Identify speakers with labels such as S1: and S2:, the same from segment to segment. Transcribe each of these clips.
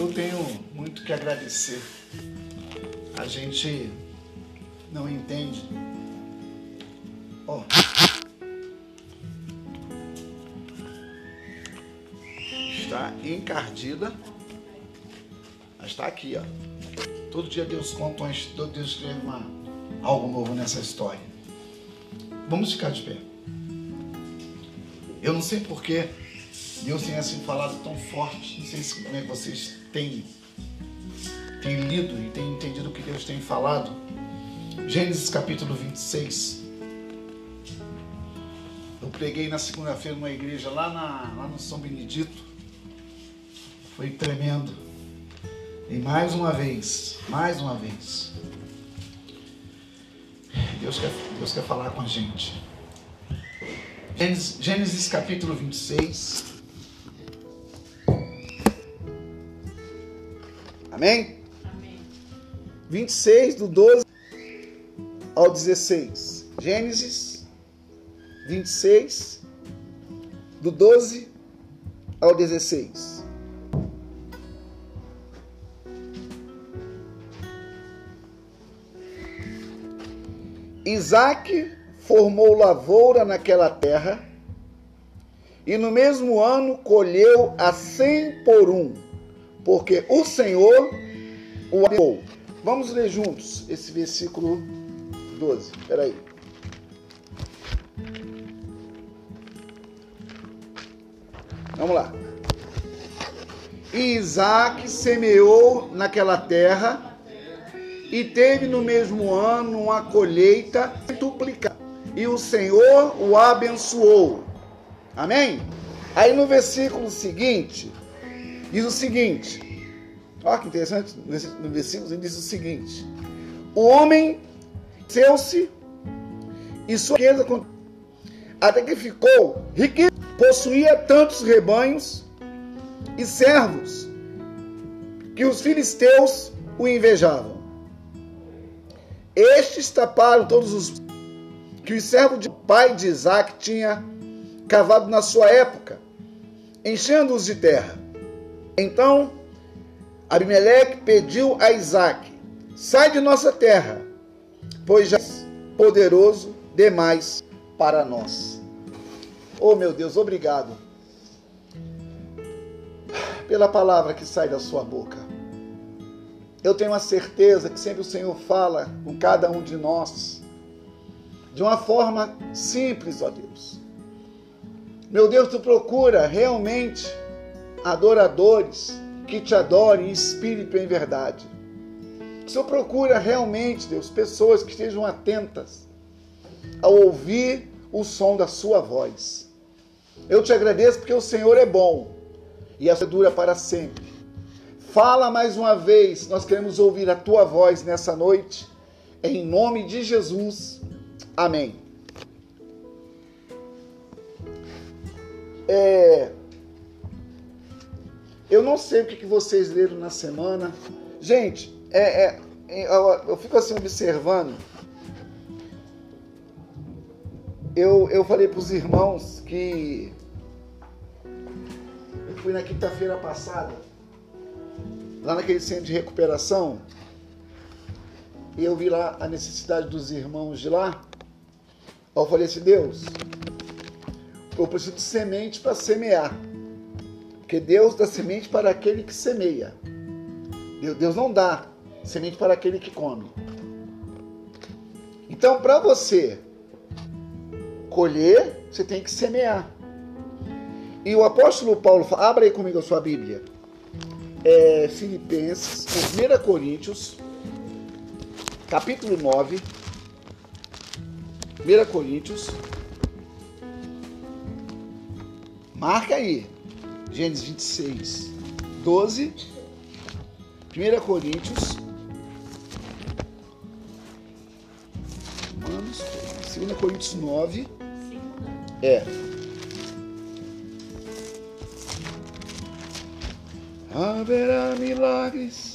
S1: Eu tenho muito que agradecer. A gente não entende. Ó. Está encardida. Mas está aqui, ó. Todo dia Deus conta, uma, todo Deus escreve uma, algo novo nessa história. Vamos ficar de pé. Eu não sei porquê Deus tem assim falado tão forte. Não sei se, como é que vocês têm, têm lido e têm entendido o que Deus tem falado. Gênesis capítulo 26. Eu preguei na segunda-feira numa igreja lá, na, lá no São Benedito. Foi tremendo. E mais uma vez, mais uma vez, Deus quer, Deus quer falar com a gente. Gênesis, Gênesis capítulo 26. Amém? Amém? 26, do 12 ao 16. Gênesis 26, do 12 ao 16. Isaac formou lavoura naquela terra e no mesmo ano colheu a cem por um, porque o Senhor o abençoou. Vamos ler juntos esse versículo 12. Espera aí. Vamos lá. E Isaac semeou naquela terra e teve no mesmo ano uma colheita duplicada. E o Senhor o abençoou. Amém? Aí no versículo seguinte, diz o seguinte: olha que interessante, no versículo diz o seguinte: O homem seu-se e sua riqueza até que ficou riquíssimo, possuía tantos rebanhos e servos que os filisteus o invejavam. Estes taparam todos os que o servo de pai de Isaac tinha cavado na sua época, enchendo-os de terra. Então Abimeleque pediu a Isaac: Sai de nossa terra, pois já és poderoso demais para nós. Oh meu Deus, obrigado pela palavra que sai da sua boca. Eu tenho a certeza que sempre o Senhor fala com cada um de nós de uma forma simples, ó Deus. Meu Deus, tu procura realmente adoradores que te adorem em espírito e em verdade. O Senhor procura realmente, Deus, pessoas que estejam atentas ao ouvir o som da sua voz. Eu te agradeço porque o Senhor é bom e a sua dura para sempre. Fala mais uma vez, nós queremos ouvir a tua voz nessa noite, em nome de Jesus. Amém. É, eu não sei o que vocês leram na semana. Gente, é, é, eu, eu fico assim observando. Eu, eu falei para os irmãos que eu fui na quinta-feira passada lá naquele centro de recuperação, e eu vi lá a necessidade dos irmãos de lá. Eu falei assim: Deus, eu preciso de semente para semear. Porque Deus dá semente para aquele que semeia. Deus não dá semente para aquele que come. Então, para você colher, você tem que semear. E o apóstolo Paulo, abra aí comigo a sua Bíblia é, Filipenses, 1 Coríntios, capítulo 9. 1 Coríntios. Marca aí. Gênesis 26, 12. 1 Coríntios. Romanos, 2 Coríntios 9. É. haverá milagres.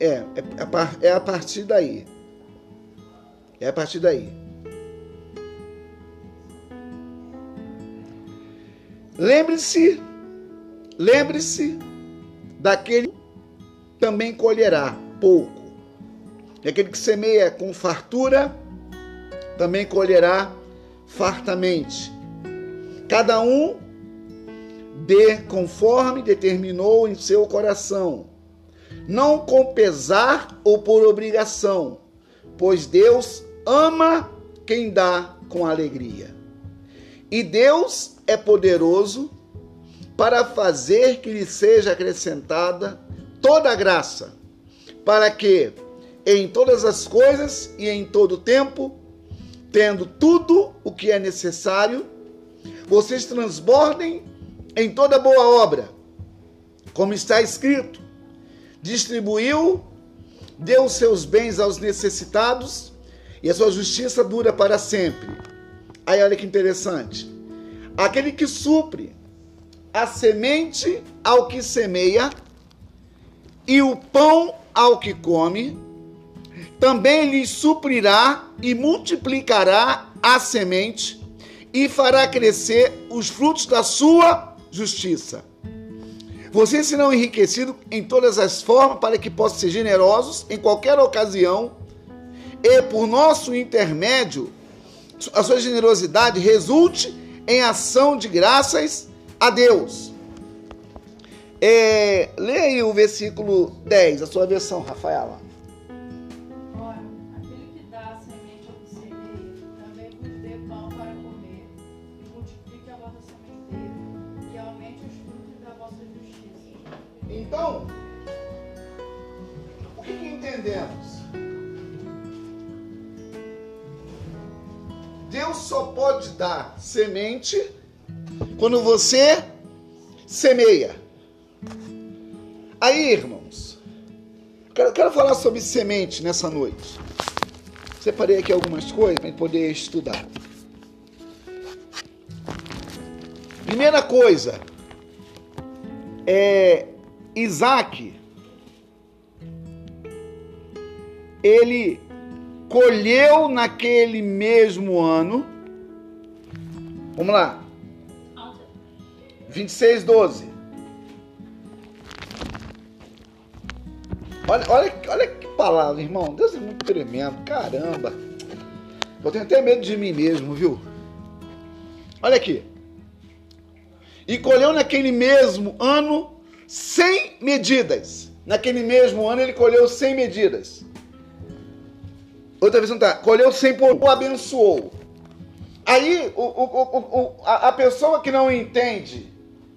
S1: É, é, é a partir daí. É a partir daí. Lembre-se, lembre-se daquele que também colherá pouco. E aquele que semeia com fartura também colherá fartamente. Cada um dê conforme determinou em seu coração, não com pesar ou por obrigação, pois Deus ama quem dá com alegria. E Deus é poderoso para fazer que lhe seja acrescentada toda a graça, para que em todas as coisas e em todo tempo, tendo tudo o que é necessário, vocês transbordem em toda boa obra, como está escrito: distribuiu, deu seus bens aos necessitados e a sua justiça dura para sempre. Aí olha que interessante. Aquele que supre a semente ao que semeia e o pão ao que come, também lhe suprirá e multiplicará a semente e fará crescer os frutos da sua justiça. Vocês serão enriquecidos em todas as formas para que possam ser generosos em qualquer ocasião e por nosso intermédio a sua generosidade resulte em ação de graças a Deus. É, leia aí o versículo 10, a sua versão, Rafaela. Então, o que, que entendemos? Deus só pode dar semente quando você semeia. Aí, irmãos, quero, quero falar sobre semente nessa noite. Separei aqui algumas coisas para poder estudar. Primeira coisa é Isaac, ele colheu naquele mesmo ano. Vamos lá. 26, 12. Olha, olha, olha que palavra, irmão. Deus é muito tremendo. Caramba. Eu tenho até medo de mim mesmo, viu? Olha aqui. E colheu naquele mesmo ano 100 medidas. Naquele mesmo ano ele colheu 100 medidas. Outra vez não tá. Colheu 100 por o abençoou. Aí o, o, o, a, a pessoa que não entende,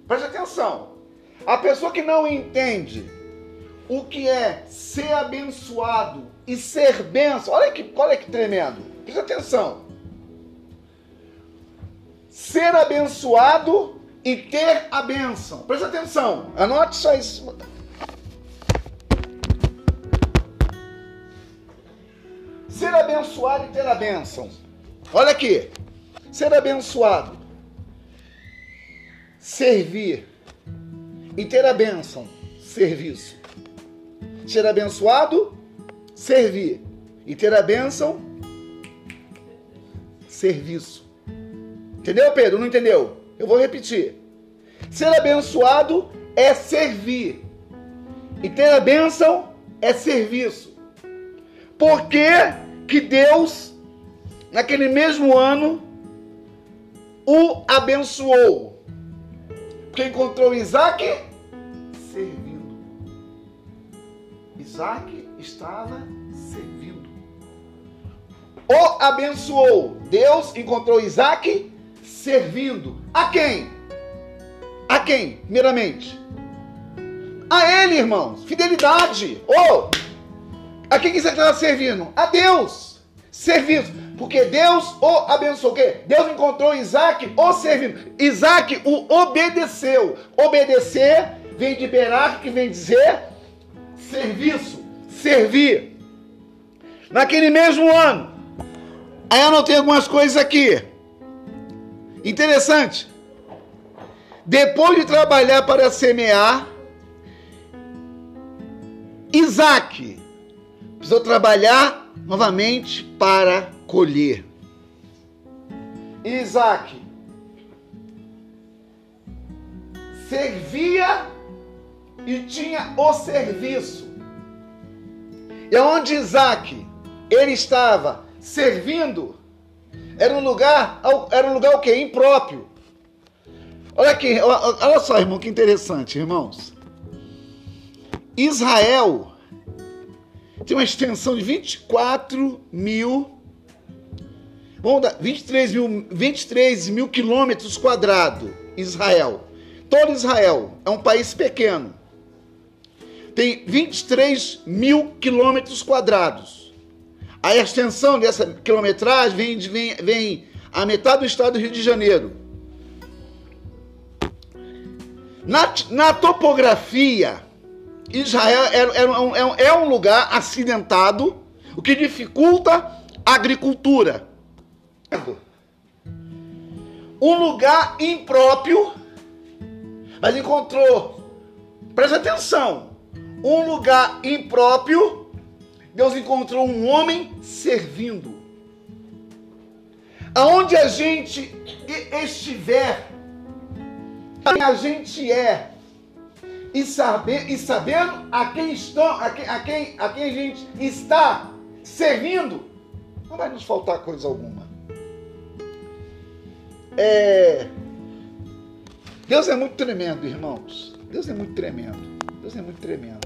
S1: preste atenção. A pessoa que não entende o que é ser abençoado e ser benção, olha que, olha que tremendo. Preste atenção. Ser abençoado e ter a bênção. Presta atenção, anote só isso. Ser abençoado e ter a bênção. Olha aqui. Ser abençoado, servir e ter a bênção, serviço. Ser abençoado, servir e ter a bênção, serviço. Entendeu, Pedro? Não entendeu? Eu vou repetir. Ser abençoado é servir. E ter a bênção é serviço. Por que, que Deus, naquele mesmo ano, o abençoou? Porque encontrou Isaac servindo. Isaac estava servindo. O abençoou. Deus encontrou Isaac servindo. A quem? A quem? Primeiramente. A ele, irmãos. Fidelidade. Oh! A quem você estava servindo? A Deus. Serviço. Porque Deus o abençoou. O quê? Deus encontrou Isaac o servindo. Isaac o obedeceu. Obedecer vem de Berak, que vem dizer serviço. Servir. Naquele mesmo ano. Aí eu anotei algumas coisas aqui. Interessante. Depois de trabalhar para semear, Isaac precisou trabalhar novamente para colher. Isaac servia e tinha o serviço. E onde Isaac ele estava servindo, era um lugar, era um lugar o quê? Impróprio. Olha aqui, olha só, irmão, que interessante, irmãos. Israel tem uma extensão de 24 mil, vamos dar 23 mil, 23 mil quilômetros quadrados. Israel, todo Israel é um país pequeno, tem 23 mil quilômetros quadrados. A extensão dessa quilometragem vem, vem, vem a metade do estado do Rio de Janeiro. Na, na topografia, Israel é, é, é, é um lugar acidentado, o que dificulta a agricultura. Um lugar impróprio, mas encontrou, presta atenção, um lugar impróprio, Deus encontrou um homem servindo. Aonde a gente estiver, a gente é e, saber, e sabendo a quem, estão, a, quem, a, quem, a quem a gente está servindo, não vai nos faltar coisa alguma. É... Deus é muito tremendo, irmãos. Deus é muito tremendo. Deus é muito tremendo.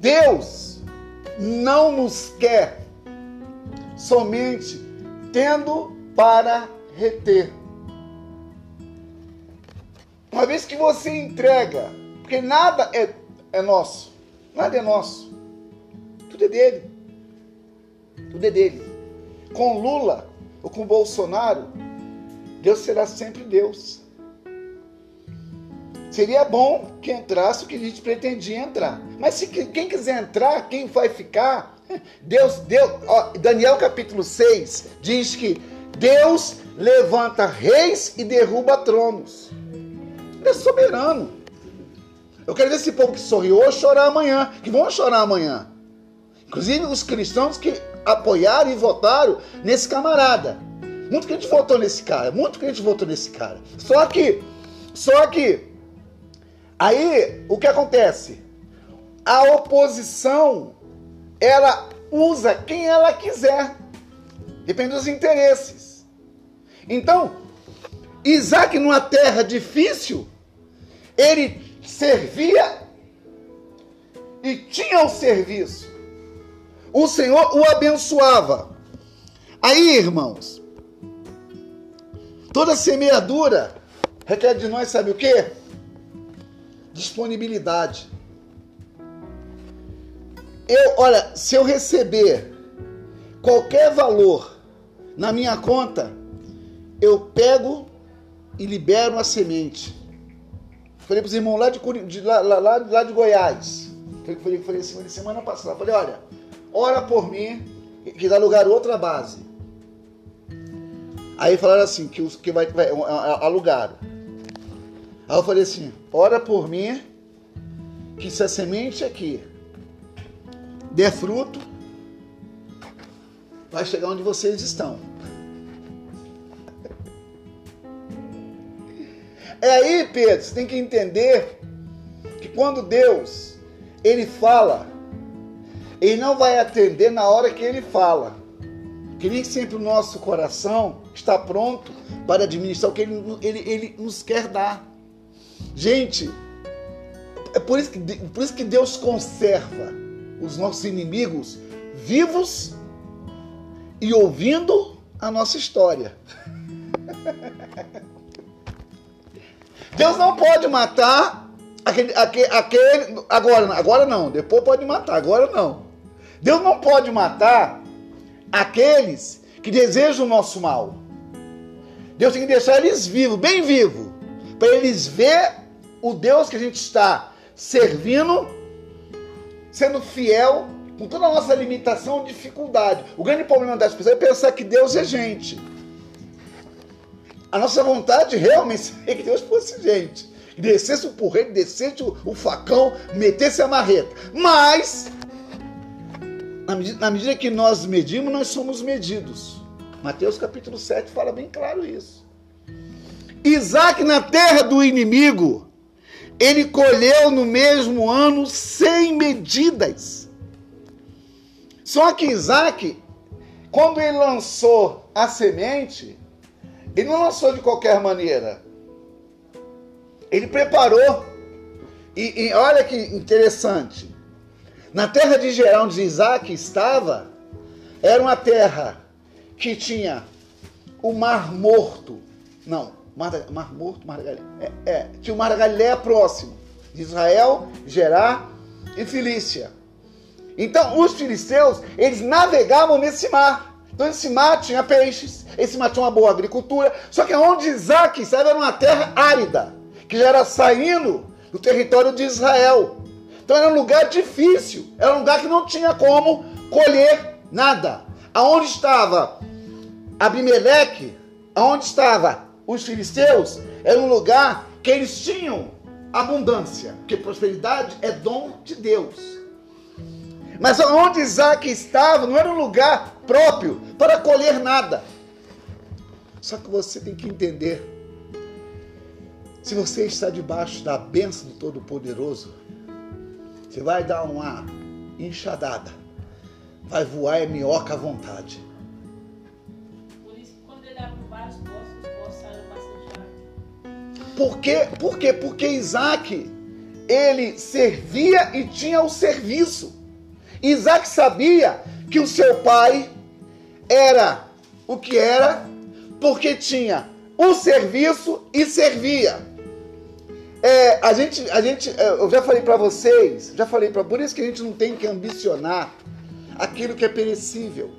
S1: Deus não nos quer somente tendo para reter. Uma vez que você entrega, porque nada é, é nosso, nada é nosso, tudo é dele. Tudo é dele. Com Lula ou com Bolsonaro, Deus será sempre Deus. Seria bom que entrasse o que a gente pretendia entrar. Mas se quem quiser entrar, quem vai ficar? Deus, Deus, ó, Daniel capítulo 6 diz que Deus levanta reis e derruba tronos. Ele é soberano. Eu quero ver esse povo que sorriu chorar amanhã, que vão chorar amanhã. Inclusive os cristãos que apoiaram e votaram nesse camarada. Muito que a gente votou nesse cara, muito que a gente votou nesse cara. Só que, só que, aí o que acontece? A oposição, ela usa quem ela quiser, depende dos interesses. Então, Isaac, numa terra difícil, ele servia e tinha o serviço. O Senhor o abençoava. Aí, irmãos, toda semeadura requer de nós, sabe o que? Disponibilidade. Eu, olha, se eu receber qualquer valor na minha conta, eu pego e libero a semente. Falei para os irmãos lá de, de, lá, lá, lá de Goiás. Falei, falei assim, semana passada. Falei, olha, ora por mim, que dá lugar a outra base. Aí falaram assim, que, os, que vai, vai alugaram. Aí eu falei assim, ora por mim, que se a semente aqui der fruto, vai chegar onde vocês estão. É aí, Pedro, você tem que entender que quando Deus ele fala, ele não vai atender na hora que ele fala. Que nem sempre o nosso coração está pronto para administrar o que ele, ele, ele nos quer dar. Gente, é por isso, que, por isso que Deus conserva os nossos inimigos vivos e ouvindo a nossa história. Deus não pode matar aquele, aquele, aquele, agora, agora não, depois pode matar, agora não. Deus não pode matar aqueles que desejam o nosso mal. Deus tem que deixar eles vivos, bem vivos, para eles ver o Deus que a gente está servindo, sendo fiel com toda a nossa limitação e dificuldade. O grande problema das pessoas é pensar que Deus é gente. A nossa vontade realmente é que Deus fosse gente. descesse o porreiro, descesse o, o facão, metesse a marreta. Mas, na medida, na medida que nós medimos, nós somos medidos. Mateus capítulo 7 fala bem claro isso. Isaac, na terra do inimigo, ele colheu no mesmo ano sem medidas. Só que Isaac, quando ele lançou a semente, ele não lançou de qualquer maneira. Ele preparou. E, e olha que interessante. Na terra de Gerar, onde Isaac estava, era uma terra que tinha o Mar Morto. Não, Mar, Mar Morto, Mar da Galileia. É, é, tinha o Mar da Galileia próximo. Israel, Gerar e Filícia. Então, os filisteus, eles navegavam nesse mar. Então, esse mar tinha peixes, esse mar tinha uma boa agricultura. Só que onde Isaac estava era uma terra árida, que já era saindo do território de Israel. Então, era um lugar difícil, era um lugar que não tinha como colher nada. Aonde estava Abimeleque, aonde estava os filisteus, era um lugar que eles tinham abundância, porque prosperidade é dom de Deus. Mas onde Isaac estava não era um lugar próprio para colher nada. Só que você tem que entender: se você está debaixo da bênção do Todo-Poderoso, você vai dar uma enxadada, vai voar é minhoca à vontade.
S2: Por
S1: quê? Por quê? Porque Isaac, ele servia e tinha o serviço. Isaac sabia que o seu pai era o que era, porque tinha o serviço e servia. É, a gente, a gente, é, eu já falei para vocês, já falei para, por isso que a gente não tem que ambicionar aquilo que é perecível.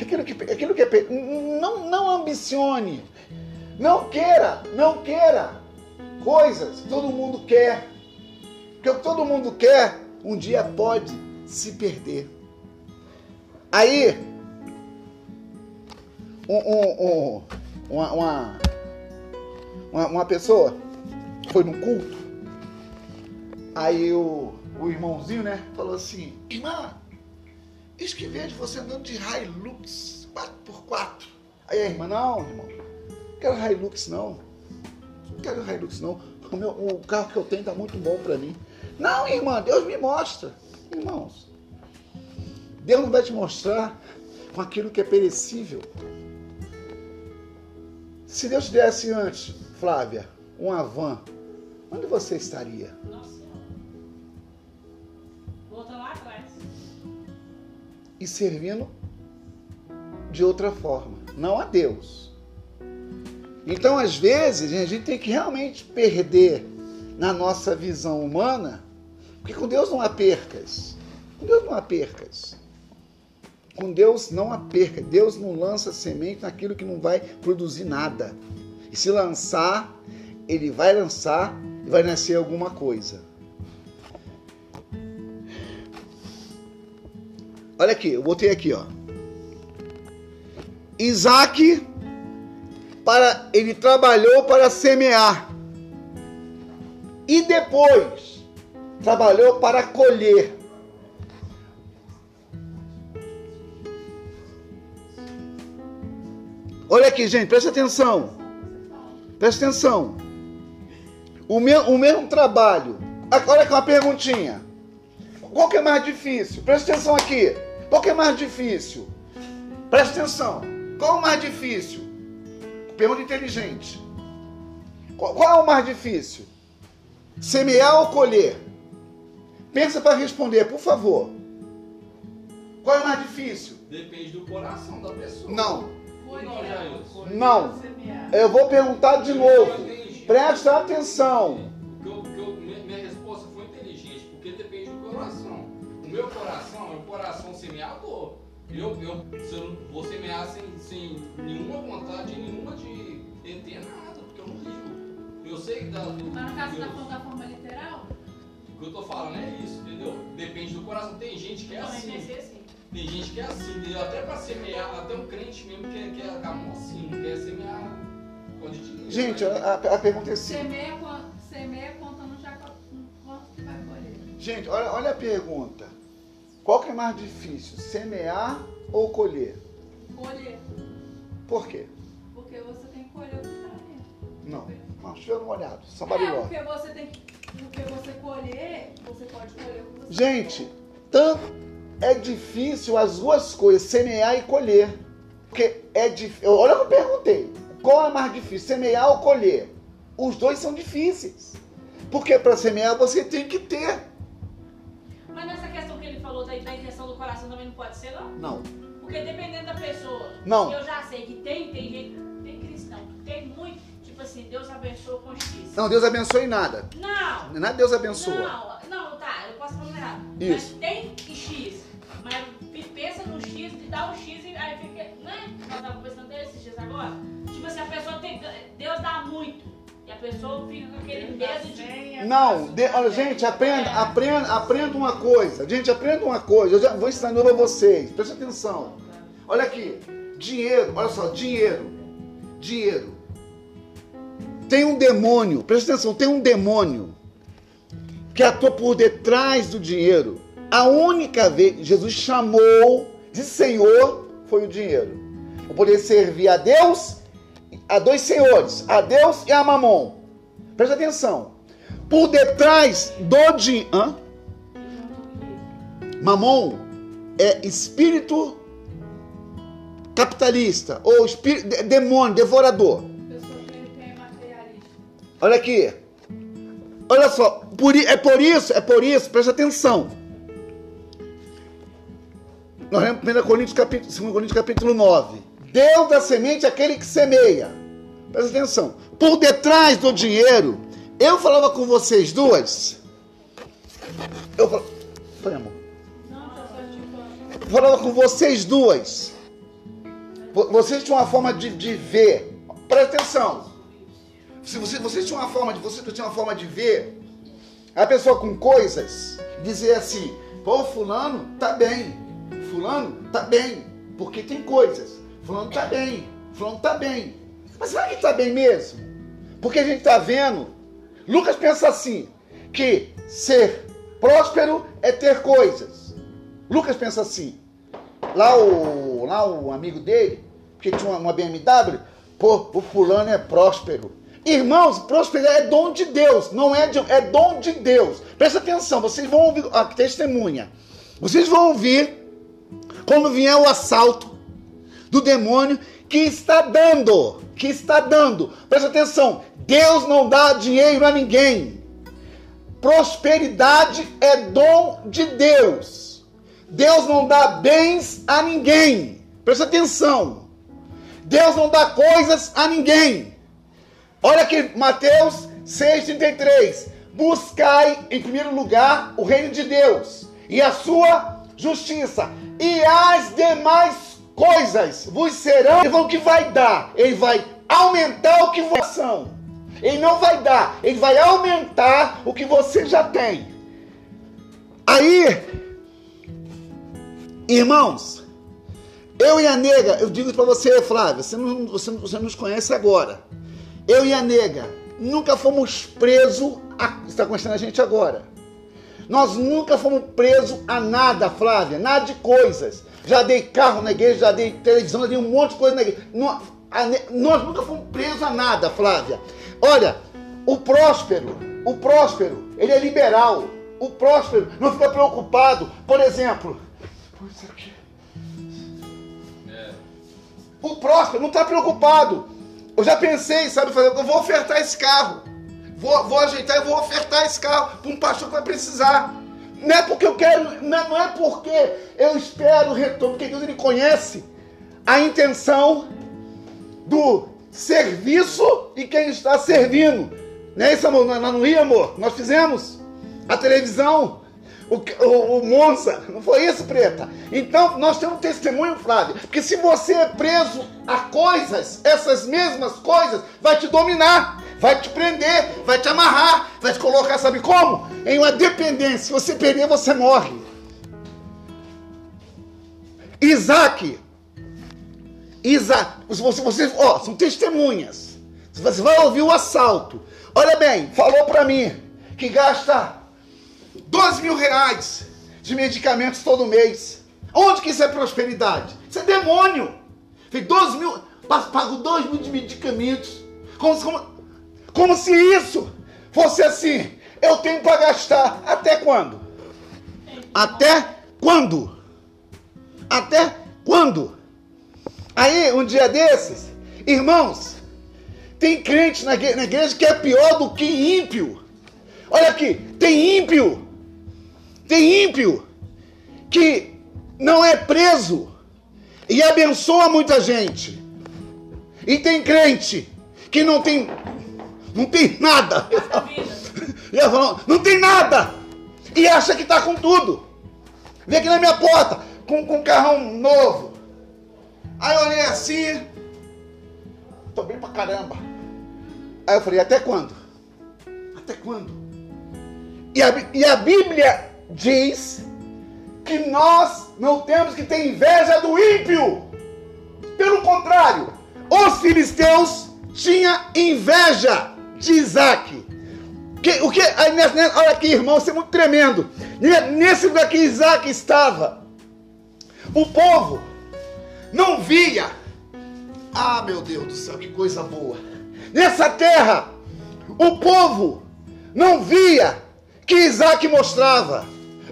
S1: Aquilo que, aquilo que é pere- não, não ambicione, não queira, não queira coisas que todo mundo quer, porque o que todo mundo quer um dia pode se perder. Aí, um, um- um- uma, uma, uma, pessoa foi num culto, aí o, o irmãozinho, né, falou assim, irmã, isso que vejo você andando de Hilux 4x4. Aí a irmã, não, irmão, quero Hilux não, não quero Hilux não, o, meu, o carro que eu tenho tá muito bom para mim. Não, irmã, Deus me mostra. Irmãos, Deus não vai te mostrar com aquilo que é perecível. Se Deus te desse antes, Flávia, uma van, onde você estaria?
S2: Nossa. Volta lá atrás.
S1: E servindo de outra forma, não a Deus. Então, às vezes, a gente tem que realmente perder na nossa visão humana, porque com Deus não há percas. Com Deus não há percas. Com Deus não há perca. Deus não lança semente naquilo que não vai produzir nada. E se lançar, ele vai lançar e vai nascer alguma coisa. Olha aqui, eu botei aqui, ó. Isaac, para, ele trabalhou para semear. E depois, trabalhou para colher. Olha aqui, gente, presta atenção. Presta atenção. O, meu, o mesmo trabalho. Olha aqui uma perguntinha. Qual que é mais difícil? Presta atenção aqui. Qual que é mais difícil? Presta atenção. Qual é o mais difícil? Pergunta inteligente. Qual, qual é o mais difícil? Semear ou colher? Pensa para responder, por favor. Qual é o mais difícil?
S3: Depende do coração da pessoa.
S1: Não.
S3: Não.
S2: Semear.
S1: Eu vou perguntar de novo. Presta atenção.
S3: Minha, resposta foi inteligente, porque depende do coração. O meu coração é um coração semeador. Eu, eu, se eu vou semear sem, sem nenhuma vontade, nenhuma de ter nada, porque eu não ligo. Eu sei da, do.
S2: Mas no caso
S3: Deus.
S2: da forma, da forma literal,
S3: O que eu tô falando é isso, entendeu? Depende do coração. Tem gente que é
S2: também
S3: assim.
S2: pensei assim.
S3: Tem gente que é assim, entendeu? Até pra semear, até um crente mesmo quer, quer a mão assim, não quer semear dinheiro.
S1: Gente, a, a pergunta é assim.
S4: Semeia, semeia contando já quanto que vai colher.
S1: Gente, olha, olha a pergunta. Qual que é mais difícil, semear ou colher?
S4: Colher.
S1: Por quê?
S4: Porque você tem que colher o que está.
S1: Não, não, chovendo molhado,
S4: É,
S1: sambariló.
S4: porque você tem que. Porque você colher, você pode colher o que você
S1: Gente, tanto é difícil as duas coisas, semear e colher. Porque é difícil. Olha o que eu perguntei. Qual é mais difícil, semear ou colher? Os dois são difíceis. Porque para semear você tem que ter.
S2: Coração também não pode ser, não?
S1: Não.
S2: Porque dependendo da pessoa,
S1: Não.
S2: eu já sei que tem, tem gente, tem cristão, tem muito, tipo assim, Deus abençoa com X.
S1: Não, Deus abençoe nada.
S2: Não!
S1: Nada Deus abençoa.
S2: Não, não, tá, eu posso falar errado.
S1: Isso.
S2: Mas tem X. Mas pe- pensa no X dá o X e aí fica. Né? Nós estávamos pensando desses dias agora. Tipo assim, a pessoa tem. Deus dá muito. E a pessoa fica com aquele medo de.
S1: Não, de- olha, gente, aprenda, aprenda, aprenda uma coisa. Gente, aprenda uma coisa. Eu já vou ensinar de novo a vocês. Presta atenção. Olha aqui. Dinheiro, olha só, dinheiro. Dinheiro. Tem um demônio, presta atenção, tem um demônio que atua por detrás do dinheiro. A única vez que Jesus chamou de Senhor foi o dinheiro. O poder servir a Deus, a dois senhores, a Deus e a Mamon. Presta atenção. Por detrás do dinheiro. Mamon é espírito capitalista ou espírito, de- demônio, devorador. Olha aqui. Olha só, por é por isso, é por isso, presta atenção. Nós lemos 1 Coríntios capítulo, 2 Coríntios capítulo 9. Deus da semente aquele que semeia. Presta atenção. Por detrás do dinheiro, eu falava com vocês duas. Eu falava. Foi, amor. Eu falava com vocês duas. Vo- Vocês tinham uma forma de, de ver. Presta atenção. Se você, vocês tinham uma forma de. Você tinha uma forma de ver. A pessoa com coisas dizer assim, pô, fulano tá bem. Fulano tá bem. Porque tem coisas. Fulano tá bem. Fulano tá bem. Mas será que tá bem mesmo? Porque a gente tá vendo. Lucas pensa assim: que ser próspero é ter coisas. Lucas pensa assim. Lá o, lá o amigo dele, que tinha uma, BMW, pô, o fulano é próspero. Irmãos, prosperar é dom de Deus, não é de, é dom de Deus. Presta atenção, vocês vão ouvir, a testemunha. Vocês vão ouvir quando vier o assalto do demônio que está dando, que está dando. Presta atenção, Deus não dá dinheiro a ninguém. Prosperidade é dom de Deus. Deus não dá bens a ninguém. Presta atenção. Deus não dá coisas a ninguém. Olha aqui, Mateus 6,33. Buscai em primeiro lugar o reino de Deus e a sua justiça, e as demais coisas vos serão. Ele que vai dar, ele vai aumentar o que vocês são. Ele não vai dar, ele vai aumentar o que você já tem. Aí, irmãos, eu e a nega, eu digo para você, Flávia, você não, você, você nos conhece agora. Eu e a nega nunca fomos presos a. Está conhecendo a gente agora. Nós nunca fomos presos a nada, Flávia, nada de coisas. Já dei carro na igreja, já dei televisão, já dei um monte de coisa na igreja. A Nós nunca fomos presos a nada, Flávia. Olha, o próspero, o próspero, ele é liberal. O próspero não fica preocupado. Por exemplo.
S3: É.
S1: O próspero não está preocupado. Eu já pensei, sabe, fazer, eu vou ofertar esse carro. Vou, vou ajeitar e vou ofertar esse carro para um pastor que vai precisar. Não é porque eu quero, não é, não porque eu espero o retorno, porque Deus ele conhece a intenção do serviço e quem está servindo. Não é isso, amor? Não ia, amor? Nós fizemos a televisão, o, o, o Monza, não foi isso, Preta? Então, nós temos testemunho, Flávio, porque se você é preso a coisas, essas mesmas coisas, vai te dominar, vai te prender, vai te amarrar, vai te colocar, sabe como? Em uma dependência. Se você perder, você morre. Isaac, Isaac, vocês, vocês ó, são testemunhas. Você vai ouvir o assalto. Olha bem, falou para mim que gasta 12 mil reais de medicamentos todo mês. Onde que isso é prosperidade? Isso é demônio. Fez 12 mil, pago 2 mil de medicamentos. Como, como, como se isso fosse assim. Eu tenho para gastar. Até quando? Até quando? Até quando? Aí, um dia desses, irmãos, tem crente na igreja que é pior do que ímpio. Olha aqui, tem ímpio, tem ímpio que não é preso e abençoa muita gente. E tem crente que não tem não tem nada. Não tem nada. E acha que está com tudo. Vem aqui na minha porta com, com um carrão novo. Aí eu olhei assim. Tô bem pra caramba. Aí eu falei, até quando? Até quando? E a, e a Bíblia diz que nós não temos que ter inveja do ímpio. Pelo contrário, os filisteus tinham inveja de Isaac. Que, o que, aí, olha aqui, irmão, isso é muito tremendo. Nesse lugar que Isaac estava, o povo não via. Ah, meu Deus do céu, que coisa boa. Nessa terra, o povo não via que Isaac mostrava.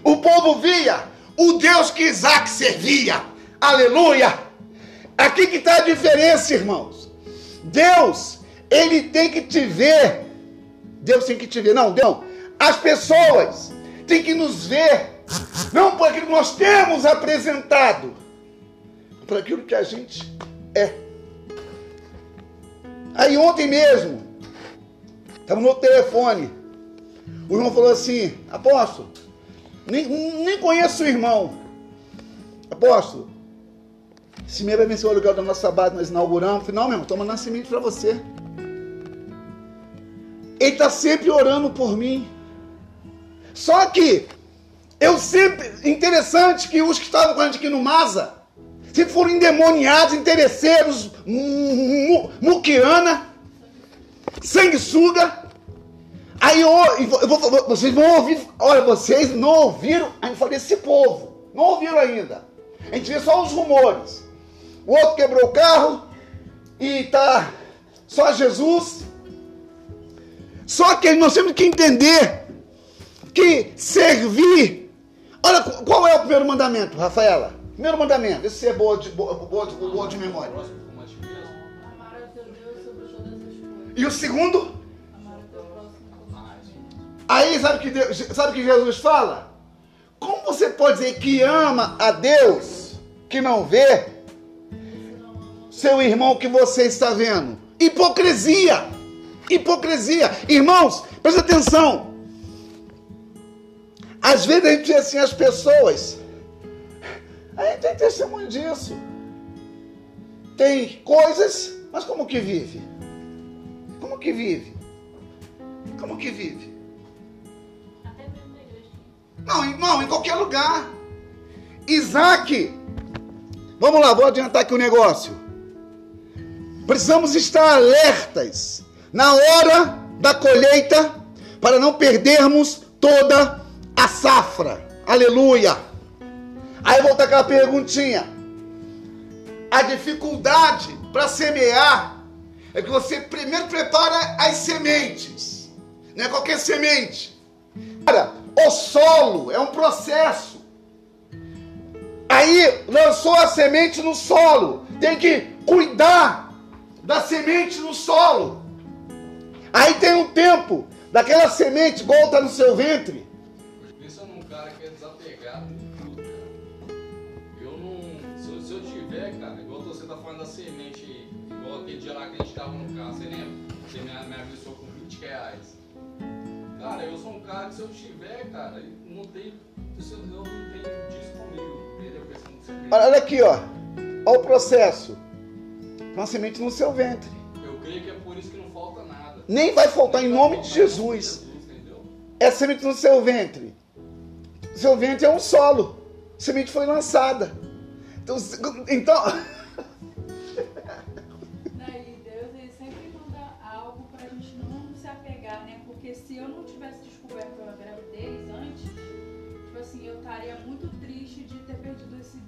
S1: O povo via o Deus que Isaac servia. Aleluia! Aqui que está a diferença, irmãos. Deus, ele tem que te ver. Deus tem que te ver. Não, não. As pessoas têm que nos ver. Não por aquilo que nós temos apresentado, para aquilo que a gente é. Aí ontem mesmo, estava no telefone, o irmão falou assim, apóstolo, nem, nem conheço o irmão. Apóstolo, mês vai vencer o aluguel da nossa base, nós inauguramos. Não, meu irmão, toma nascimento para você. Ele está sempre orando por mim. Só que eu sempre. Interessante que os que estavam com a gente aqui no Masa se foram endemoniados, interesseiros, muquirana, sanguessuga. Aí eu, eu vou, vocês vão ouvir, olha, vocês não ouviram, aí eu falei, esse povo, não ouviram ainda. A gente vê só os rumores. O outro quebrou o carro e tá só Jesus. Só que nós temos que entender que servir. Olha, qual é o primeiro mandamento, Rafaela? Primeiro mandamento, esse é boa de, boa, boa, de, boa de memória. E o segundo? Aí sabe que Deus, sabe que Jesus fala? Como você pode dizer que ama a Deus que não vê seu irmão que você está vendo? Hipocrisia! Hipocrisia! Irmãos, presta atenção. Às vezes a gente diz assim, as pessoas a gente tem testemunho disso. Tem coisas, mas como que vive? Como que vive? Como que vive? Não, não, em qualquer lugar. Isaac, vamos lá, vou adiantar aqui o negócio. Precisamos estar alertas na hora da colheita para não perdermos toda a safra. Aleluia! Aí volta aquela perguntinha. A dificuldade para semear é que você primeiro prepara as sementes. Não é qualquer semente. Cara, o solo é um processo. Aí lançou a semente no solo. Tem que cuidar da semente no solo. Aí tem um tempo daquela semente volta no seu ventre.
S3: Pensa num cara que é desapegado falando da semente, igual aquele dia lá que a gente tava no carro, você lembra? Você me, me avisou com 20 reais. Cara, eu sou um cara que se eu tiver, cara, não tem. Eu não tenho disponível. Entendeu?
S1: Olha aqui, ó. Olha o processo. Uma semente no seu ventre.
S3: Eu creio que é por isso que não falta nada.
S1: Nem vai faltar em nome de Jesus. É semente no seu ventre. Seu ventre é um solo. A semente foi lançada. Então, então
S4: Porque se eu não tivesse descoberto a gravidez antes, tipo assim, eu estaria muito triste de ter perdido esse,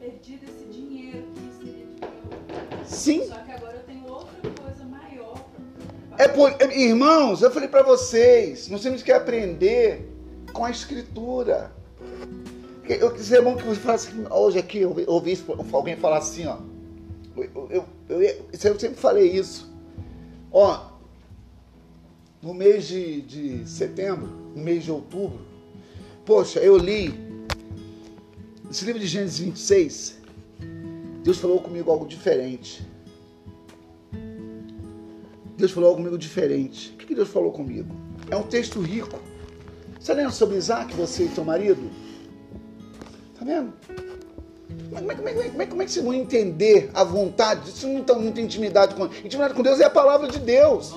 S4: perdido esse dinheiro que seria de meu.
S1: Sim.
S4: Só que agora eu tenho outra coisa maior pra
S1: É por, é, irmãos, eu falei para vocês, nós temos que aprender com a escritura. Eu quis é bom que você falasse assim, hoje aqui eu ouvi- isso, alguém falar assim, ó. Eu, eu, eu, eu sempre falei isso. Ó, no mês de, de setembro, no mês de outubro, poxa, eu li esse livro de Gênesis 26. Deus falou comigo algo diferente. Deus falou comigo diferente. O que Deus falou comigo? É um texto rico. Você lendo sobre Isaac, você e seu marido? Tá vendo? Como é, como, é, como, é, como, é, que vocês vão entender a vontade? Vocês não estão muita intimidade com Intimidade com Deus é a palavra de Deus.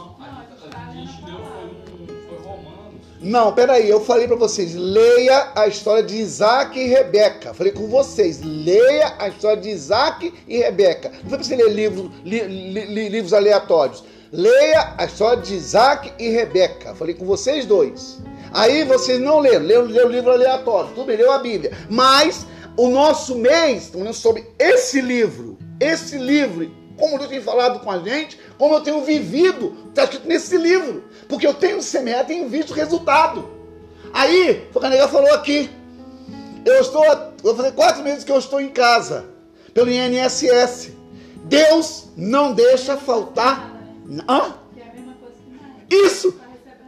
S1: Não, peraí, eu falei pra vocês, leia a história de Isaac e Rebeca. Falei com vocês, leia a história de Isaac e Rebeca. Não foi pra você ler livros, li- li- li- livros aleatórios. Leia a história de Isaac e Rebeca. Falei com vocês dois. Aí vocês não leram, leram o livro aleatório, tudo bem, leu a Bíblia. Mas o nosso mês, estamos sobre esse livro, esse livro, como Deus tem falado com a gente, como eu tenho vivido, está escrito nesse livro. Porque eu tenho semeado, tenho visto resultado. Aí, o Canega falou aqui, eu estou, vou fazer quatro meses que eu estou em casa, pelo INSS. Deus não deixa faltar. Hã? Isso!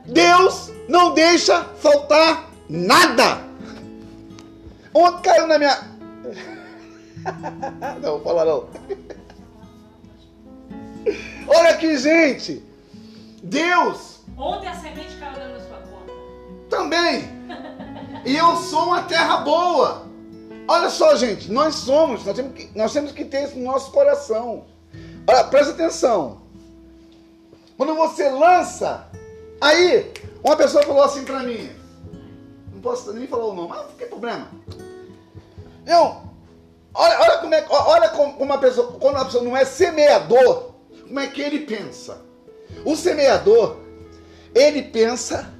S1: Deus não deixa faltar nada. Ontem caiu na minha. Não, vou falar não. Olha aqui, gente. Deus
S2: Ontem a semente caiu da sua conta.
S1: também. E eu sou uma terra boa. Olha só, gente, nós somos, nós temos que, nós temos que ter isso no nosso coração. Olha, presta atenção. Quando você lança, aí uma pessoa falou assim pra mim, não posso nem falar o nome, mas não tem problema. Eu, olha, olha como é, olha como como uma pessoa, quando uma pessoa não é semeador, como é que ele pensa? O semeador, ele pensa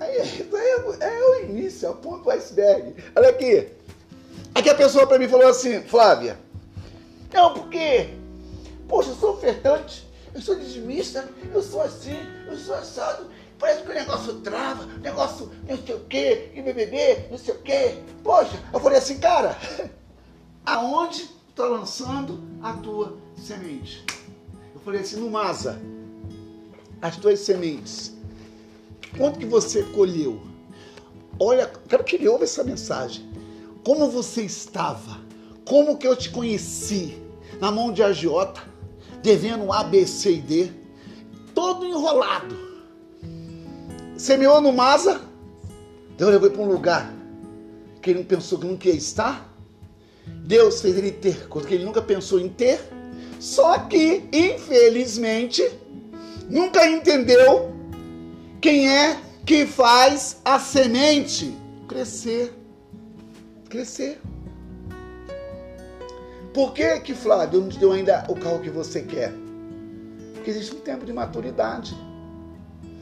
S1: Aí, é, é o início, é o ponto do iceberg. Olha aqui. Aqui a pessoa para mim falou assim, Flávia. Não, porque, poxa, eu sou ofertante, eu sou dizimista, eu sou assim, eu sou assado. Parece que o negócio trava, o negócio não sei o quê, e BBB, não sei o quê. Poxa, eu falei assim, cara, aonde está lançando a tua semente? Eu falei assim, no Masa, as tuas sementes. Quanto que você colheu? Olha, quero que ele ouça essa mensagem. Como você estava? Como que eu te conheci? Na mão de agiota, devendo A, B, C e D, todo enrolado. Semeou no Masa, Deus levou para um lugar que ele não pensou que nunca ia estar. Deus fez ele ter coisa que ele nunca pensou em ter. Só que, infelizmente, nunca entendeu quem é que faz a semente crescer. Crescer. Por que, que Flávio não te deu ainda o carro que você quer? Porque existe um tempo de maturidade.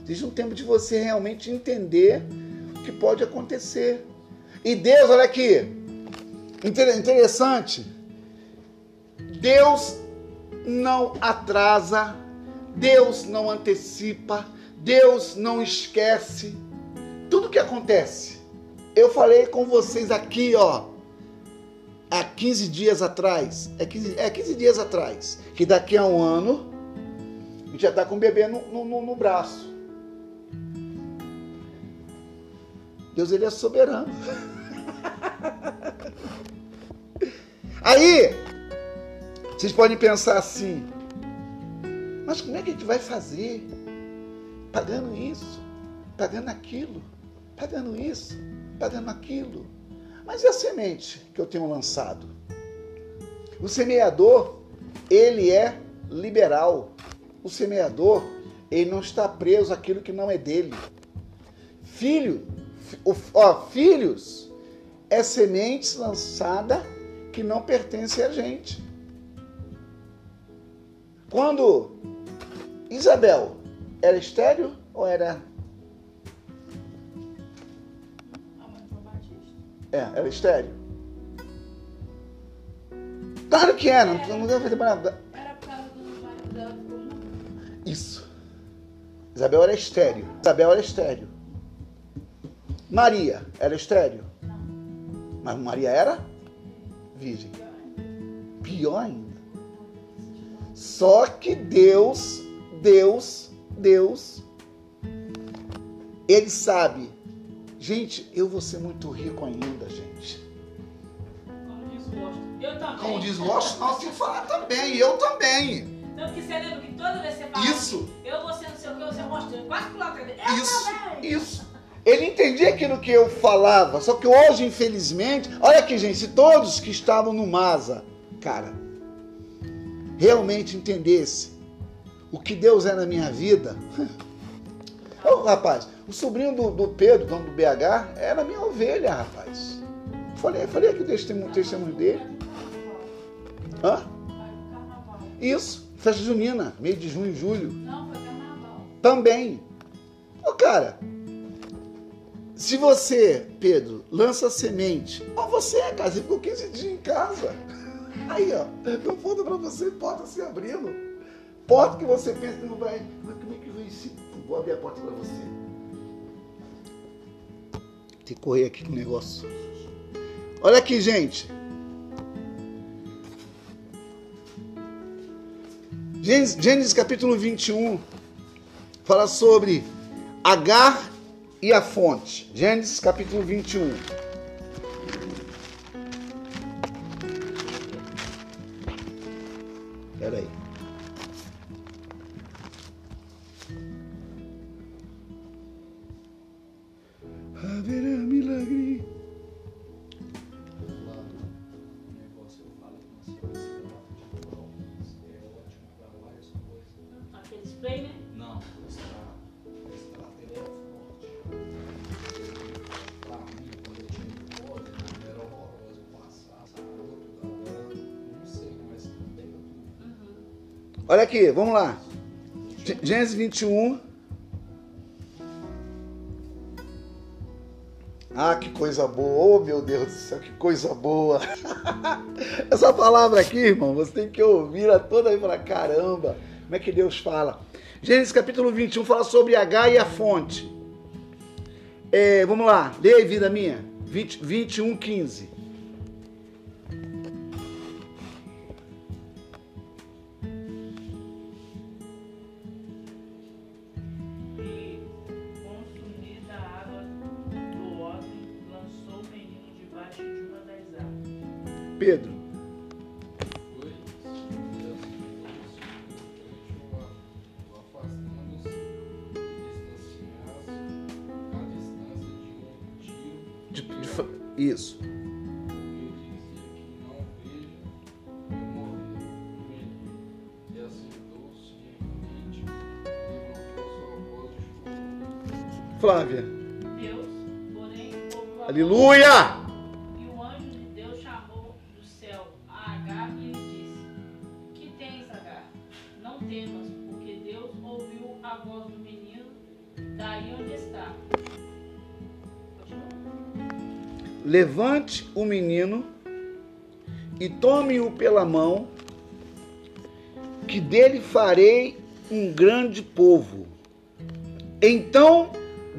S1: Existe um tempo de você realmente entender o que pode acontecer. E Deus, olha aqui, interessante. Deus não atrasa, Deus não antecipa, Deus não esquece. Tudo que acontece. Eu falei com vocês aqui, ó, há 15 dias atrás, é 15, é 15 dias atrás, que daqui a um ano a gente já tá com o bebê no, no, no- braço. Deus, ele é soberano. Aí, vocês podem pensar assim, mas como é que a gente vai fazer? Pagando isso, pagando aquilo, pagando isso, pagando aquilo. Mas e a semente que eu tenho lançado? O semeador, ele é liberal. O semeador, ele não está preso àquilo que não é dele. Filho, ó, filhos é semente lançada que não pertence a gente. Quando Isabel era estéreo ou era. É, era estéreo? Claro que era, não, não deu fazer nada.
S4: Era por causa do marido dela.
S1: Isso. Isabel era estéreo. Isabel era estéreo. Maria era estéreo.
S4: Não.
S1: Mas Maria era virgem.
S4: pior ainda.
S1: Só que Deus, Deus, Deus, Ele sabe. Gente, eu vou ser muito rico ainda, gente.
S2: Como diz o. Eu também.
S1: Como diz o nós temos que falar também. Eu também.
S2: Não, porque você lembra que toda vez que você fala
S1: Isso.
S2: eu vou ser não sei o que, você mostra. Quase. Eu
S1: Isso,
S2: também.
S1: isso. Ele entendia aquilo que eu falava, só que hoje, infelizmente, olha aqui, gente, se todos que estavam no Masa, cara, realmente entendesse o que Deus é na minha vida. Ô, rapaz, o sobrinho do, do Pedro, dono do BH, era minha ovelha, rapaz. Falei, falei aqui o testemunho, testemunho dele. Hã? Isso, festa junina, meio de junho e julho.
S4: Não, foi carnaval.
S1: Também. Ô, cara, se você, Pedro, lança semente, ó, você, cara, você ficou 15 dias em casa. Aí, ó, eu foda pra você, porta se abrindo. Porta que você pensa que não vai. Mas como é que vou esse- Vou abrir a porta pra você. Tem que correr aqui com o negócio. Olha aqui, gente. Gênesis, Gênesis capítulo 21 fala sobre Agar e a fonte. Gênesis capítulo 21. Espera aí. Haverá milagre. Olha aqui, vamos lá. Gê- Gênesis 21. Ah, que coisa boa. Oh, meu Deus do céu, que coisa boa. Essa palavra aqui, irmão, você tem que ouvir a toda e falar, caramba, como é que Deus fala? Gênesis capítulo 21 fala sobre H e a fonte. É, vamos lá, leia aí, vida minha. 20, 21, 15.
S2: Temas, porque Deus ouviu a voz do menino daí onde está.
S1: Levante o menino e tome-o pela mão, que dele farei um grande povo. Então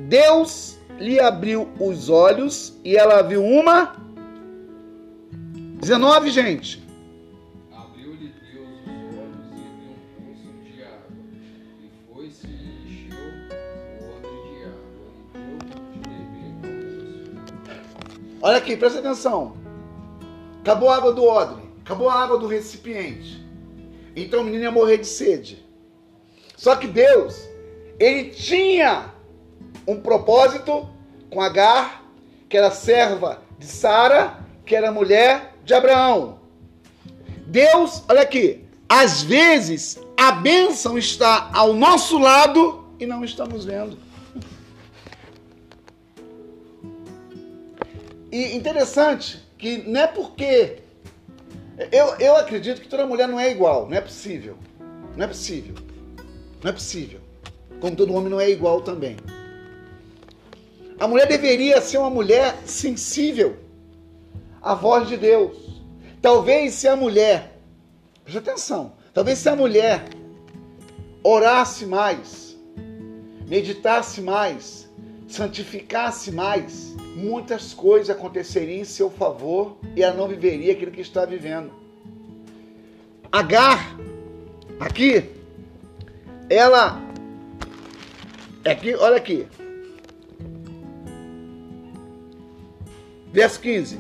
S1: Deus lhe abriu os olhos e ela viu uma. 19, gente. Olha aqui, presta atenção. Acabou a água do odre, acabou a água do recipiente. Então o menino ia morrer de sede. Só que Deus, ele tinha um propósito com Agar, que era serva de Sara, que era mulher de Abraão. Deus, olha aqui, às vezes a bênção está ao nosso lado e não estamos vendo. E interessante que não é porque. Eu, eu acredito que toda mulher não é igual, não é possível. Não é possível. Não é possível. Como todo homem não é igual também. A mulher deveria ser uma mulher sensível à voz de Deus. Talvez se a mulher, preste atenção, talvez se a mulher orasse mais, meditasse mais, santificasse mais, muitas coisas aconteceriam em seu favor e ela não viveria aquilo que está vivendo. Agar, aqui, ela, aqui, olha aqui, verso 15.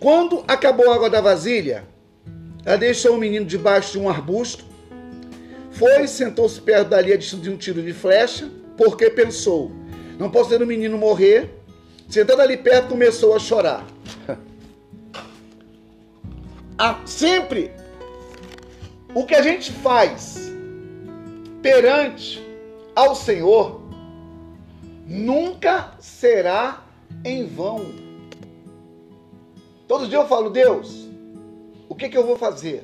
S1: Quando acabou a água da vasilha, ela deixou o menino debaixo de um arbusto, foi, sentou-se perto dali de um tiro de flecha, porque pensou: não posso ver o menino morrer. Sentando ali perto, começou a chorar. Ah, sempre o que a gente faz perante ao Senhor nunca será em vão. Todo dia eu falo, Deus, o que, que eu vou fazer?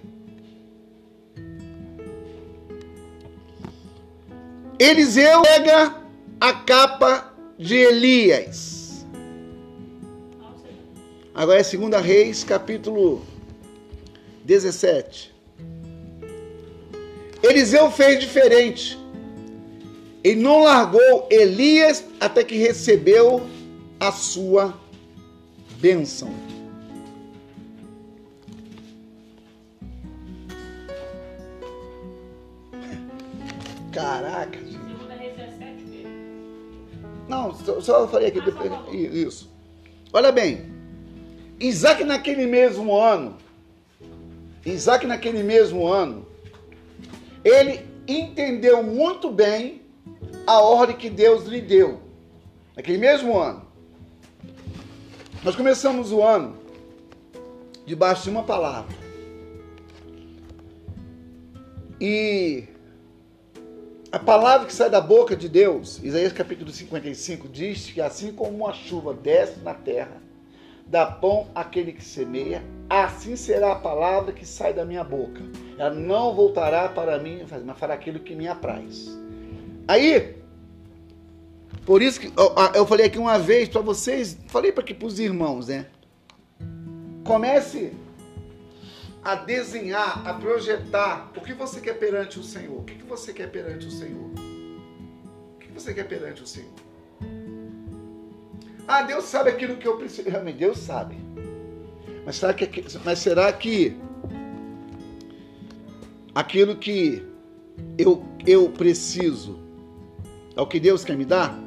S1: Eliseu pega a capa de Elias. Agora é 2 Reis, capítulo 17. Eliseu fez diferente. Ele não largou Elias até que recebeu a sua bênção. Caraca, gente.
S2: Segunda Reis 17, o quê?
S1: Não, só, só falei aqui depois. Isso. Olha bem. Isaac naquele mesmo ano. Isaac naquele mesmo ano. Ele entendeu muito bem a ordem que Deus lhe deu. Naquele mesmo ano. Nós começamos o ano debaixo de uma palavra. E a palavra que sai da boca de Deus, Isaías capítulo 55, diz que assim como uma chuva desce na terra, dá pão àquele que semeia, assim será a palavra que sai da minha boca. Ela não voltará para mim, mas fará aquilo que me apraz. Aí, por isso que eu, falei aqui uma vez para vocês, falei para para os irmãos, né? Comece a desenhar, a projetar o que você quer perante o Senhor. O que você quer perante o Senhor? O que você quer perante o Senhor? Ah, Deus sabe aquilo que eu preciso. Realmente, Deus sabe. Mas será que, mas será que aquilo que eu, eu preciso é o que Deus quer me dar?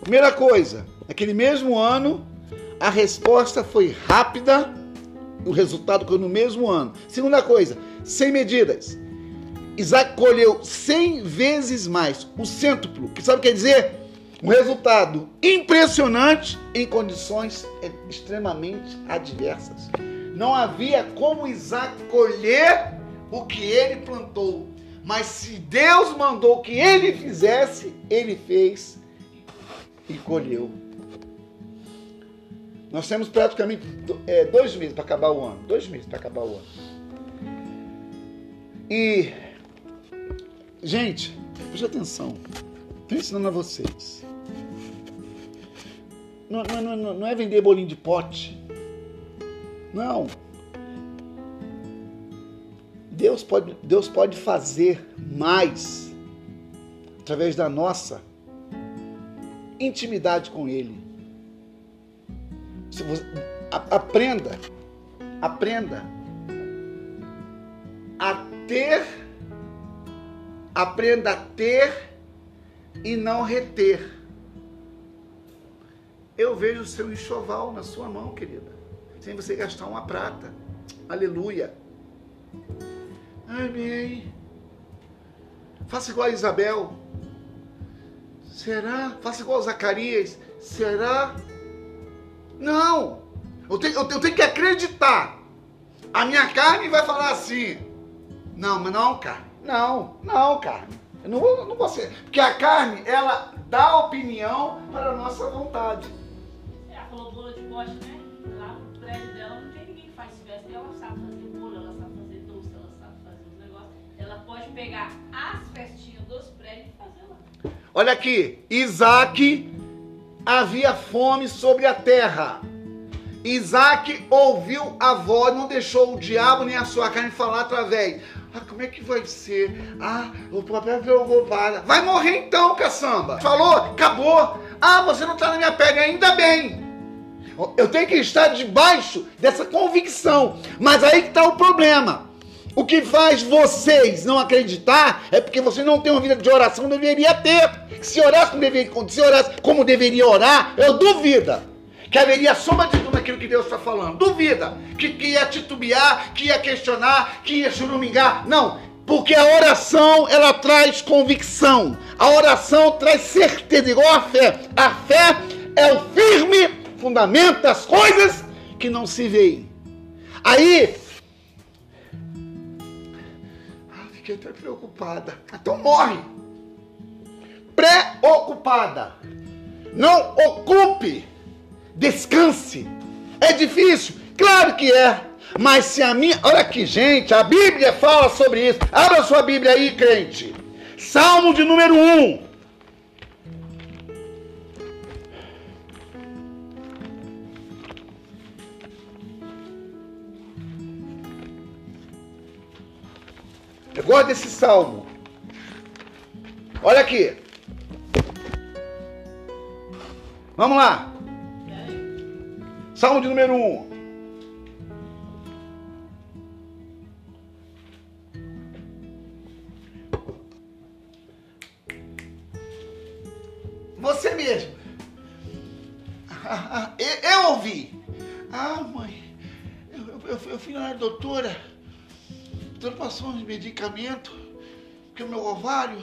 S1: Primeira coisa, naquele mesmo ano, a resposta foi rápida o resultado foi no mesmo ano. Segunda coisa, sem medidas. Isaac colheu 100 vezes mais, o cêntuplo, que sabe o que quer dizer? Um resultado impressionante em condições extremamente adversas. Não havia como Isaac colher o que ele plantou, mas se Deus mandou que ele fizesse, ele fez e colheu. Nós temos praticamente é, dois meses para acabar o ano. Dois meses para acabar o ano. E, gente, preste atenção. Estou ensinando a vocês. Não, não, não, não é vender bolinho de pote. Não. Deus pode, Deus pode fazer mais através da nossa intimidade com Ele aprenda, aprenda a ter, aprenda a ter e não reter. Eu vejo o seu enxoval na sua mão, querida, sem você gastar uma prata. Aleluia. Amém. Faça igual a Isabel. Será? Faça igual a Zacarias. Será? Não! Eu tenho, eu tenho que acreditar. A minha carne vai falar assim. Não, mas não, carne. Não, não, carne. Eu não vou, não vou ser. Porque a carne, ela dá opinião para a nossa vontade.
S2: Né? Lá no prédio dela não tem ninguém que faz festa. Ela sabe fazer bolo, ela sabe fazer doce, ela sabe fazer os negócios. Ela pode pegar as festinhas dos prédios e fazer lá.
S1: Olha aqui, Isaac havia fome sobre a terra. Isaac ouviu a voz, não deixou o diabo nem a sua carne falar através. Ah, como é que vai ser? Ah, o papel preocupado. Vai morrer então, caçamba. Falou, acabou. Ah, você não está na minha pele, ainda bem. Eu tenho que estar debaixo dessa convicção. Mas aí que está o problema. O que faz vocês não acreditar é porque você não tem uma vida de oração, deveria ter. Se orasse como deveria, se orasse como deveria orar, eu duvido que haveria soma de tudo aquilo que Deus está falando. Duvida que, que ia titubear, que ia questionar, que ia churumingar. Não, porque a oração ela traz convicção. A oração traz certeza, igual a fé. A fé é o firme fundamento das coisas que não se veem. Aí, ah, fiquei até preocupada. Então morre. Preocupada. Não ocupe Descanse. É difícil? Claro que é. Mas se a minha. Olha aqui, gente, a Bíblia fala sobre isso. Abra sua Bíblia aí, crente. Salmo de número 1. Eu gosto desse salmo. Olha aqui. Vamos lá. Salmo de número 1. Um. Você mesmo. Eu ouvi. Ah, mãe, eu, eu, eu fui na doutora. Passou uns medicamentos, porque o meu ovário,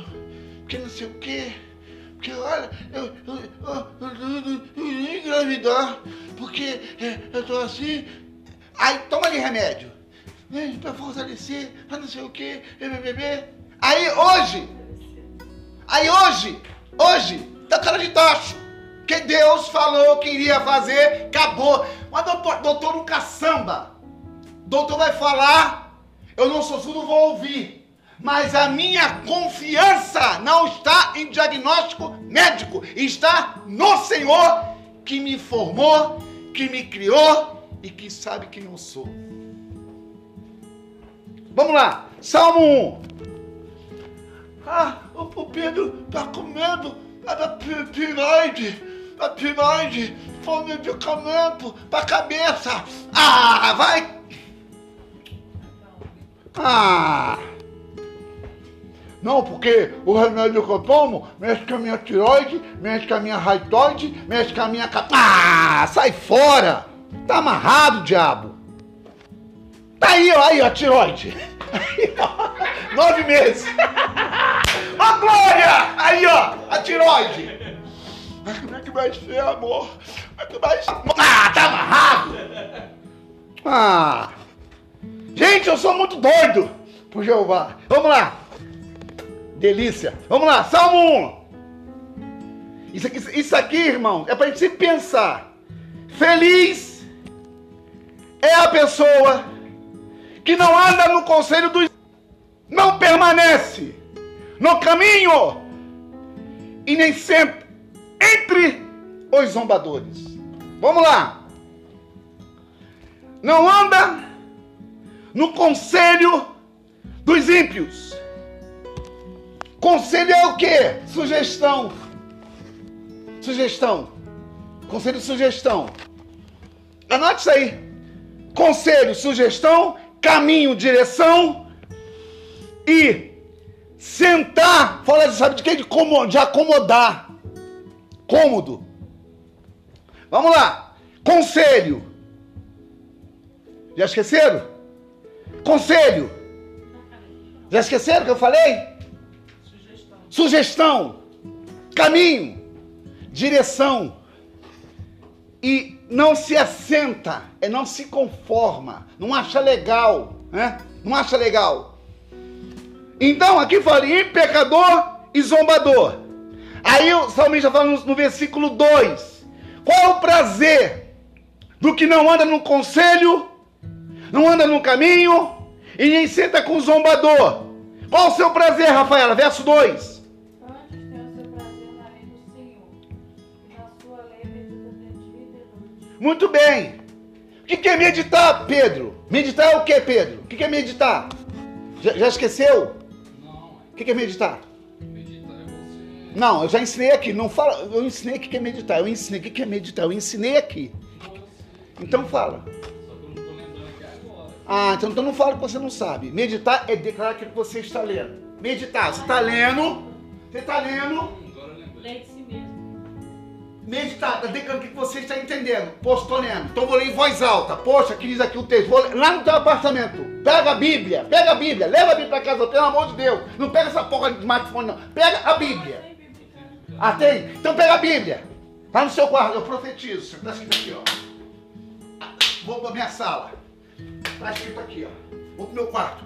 S1: porque não sei o quê. Porque olha, eu, eu, eu, eu, engravidar, porque é, eu tô assim. Aí toma ali remédio. Né, pra fortalecer, pra não sei o que, bebê. Aí hoje, aí hoje, hoje, tá cara de tacho. Que Deus falou que iria fazer, acabou. Mas doutor, doutor um caçamba. Doutor vai falar, eu não sou surdo, vou ouvir mas a minha confiança não está em diagnóstico médico, está no Senhor que me formou, que me criou e que sabe quem eu sou. Vamos lá, Salmo 1. Ah, o Pedro está comendo a piroide, a piroide, foi medicamento para a cabeça. Ah, vai! Ah! Não, porque o remédio que eu tomo mexe com a minha tiroide, mexe com a minha raitoide, mexe com a minha. Ah, sai fora! Tá amarrado, diabo! Tá aí, ó, aí, ó, tiroide. Aí, ó, nove meses. Ó, Glória! Aí, ó, a tiroide. Mas como é que vai ser, amor? Como é que vai ser? Ah, tá amarrado! Ah! Gente, eu sou muito doido por Jeová. Vamos lá. Delícia. Vamos lá, Salmo 1. Isso aqui, isso aqui irmão, é para a gente sempre pensar. Feliz é a pessoa que não anda no conselho dos. Não permanece no caminho e nem sempre entre os zombadores. Vamos lá. Não anda no conselho dos ímpios Conselho é o quê? Sugestão. Sugestão. Conselho sugestão. Anote isso aí. Conselho, sugestão, caminho, direção e sentar, fala, sabe de quê? De, de acomodar. Cômodo. Vamos lá. Conselho. Já esqueceram? Conselho. Já esqueceram que eu falei? sugestão, caminho, direção. E não se assenta, é não se conforma, não acha legal, né? Não acha legal. Então aqui fala pecador e zombador. Aí o salmista fala no, no versículo 2: Qual é o prazer do que não anda no conselho, não anda no caminho e nem senta com o zombador? Qual o seu prazer, Rafaela? Verso 2.
S4: Antes tem o seu prazer na lei do Senhor, e na sua lei medita de dia e de noite.
S1: Muito bem. O que é meditar, Pedro? Meditar é o que, Pedro? O que é meditar? Já, já esqueceu?
S3: Não,
S1: O que é meditar?
S3: meditar é você.
S1: Não, eu já ensinei aqui. Não fala. Eu ensinei o que é meditar. Eu ensinei o que é meditar. Eu ensinei aqui. Então fala. Ah, então, então não fala que você não sabe. Meditar é declarar aquilo que você está lendo. Meditar, você está lendo. Você está lendo.
S3: Agora eu lembrei.
S2: Lei de si mesmo.
S1: Meditar, está declarando o que você está entendendo. Poxa, estou lendo. Então vou ler em voz alta. Poxa, que diz aqui o texto. Vou ler lá no teu apartamento. Pega a Bíblia, pega a Bíblia. Leva a Bíblia para casa, pelo amor de Deus. Não pega essa porra de smartphone, não. Pega a Bíblia. Ah, tem? Então pega a Bíblia. Lá no seu quarto, eu profetizo. Está escrito aqui, ó. Vou para minha sala. Está escrito aqui, ó. Vou pro meu quarto.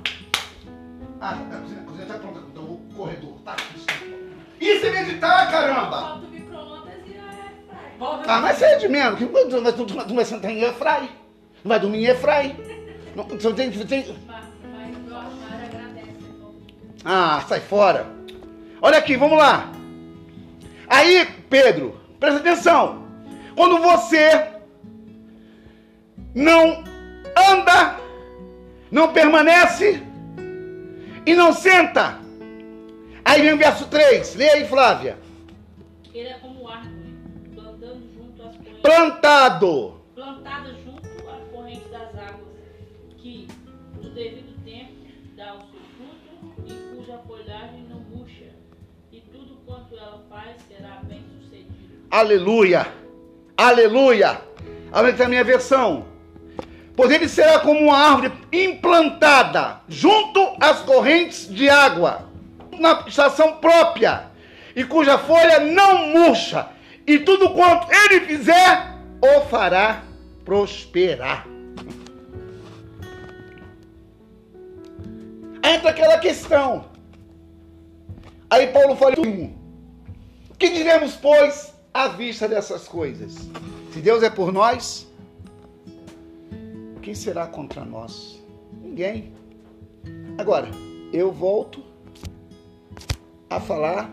S1: Ah, a cozinha, a cozinha tá pronta. Então vou pro corredor. Tá. Isso é meditar, caramba!
S4: Falta o micro-ondas e a airfryer.
S2: Volta
S1: Ah, mas você é de menos. Tu vai, tu, tu vai sentar em airfry. Não vai dormir em airfry. Não, Você tem, tem...
S4: Então.
S1: Ah, sai fora. Olha aqui, vamos lá. Aí, Pedro, presta atenção. Quando você não anda, não permanece e não senta. Aí vem o verso 3. Lê aí, Flávia.
S2: Ele é como árvore, plantando junto às correntes,
S1: Plantado.
S2: plantada junto à corrente das águas, que no devido tempo dá o seu fruto e cuja folhagem não murcha, e tudo quanto ela faz será bem sucedido.
S1: Aleluia! Aleluia! Aumenta a minha versão. Pois ele será como uma árvore implantada junto às correntes de água, na estação própria, e cuja folha não murcha, e tudo quanto ele fizer, o fará prosperar. Entra aquela questão. Aí Paulo fala: que diremos, pois, à vista dessas coisas? Se Deus é por nós, quem será contra nós? Ninguém. Agora, eu volto a falar.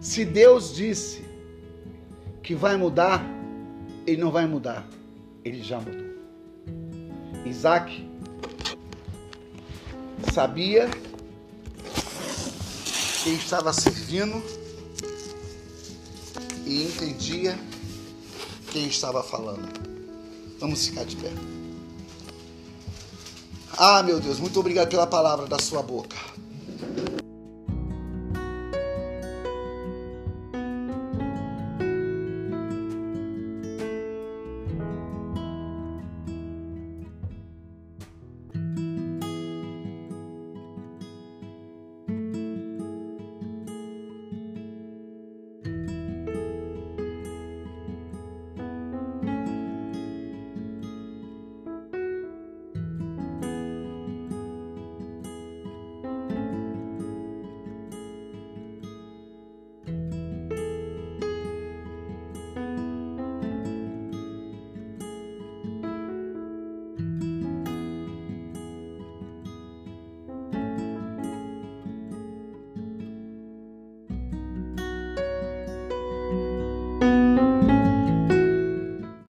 S1: Se Deus disse que vai mudar, ele não vai mudar. Ele já mudou. Isaac sabia quem estava servindo e entendia quem estava falando. Vamos ficar de pé. Ah, meu Deus, muito obrigado pela palavra da sua boca.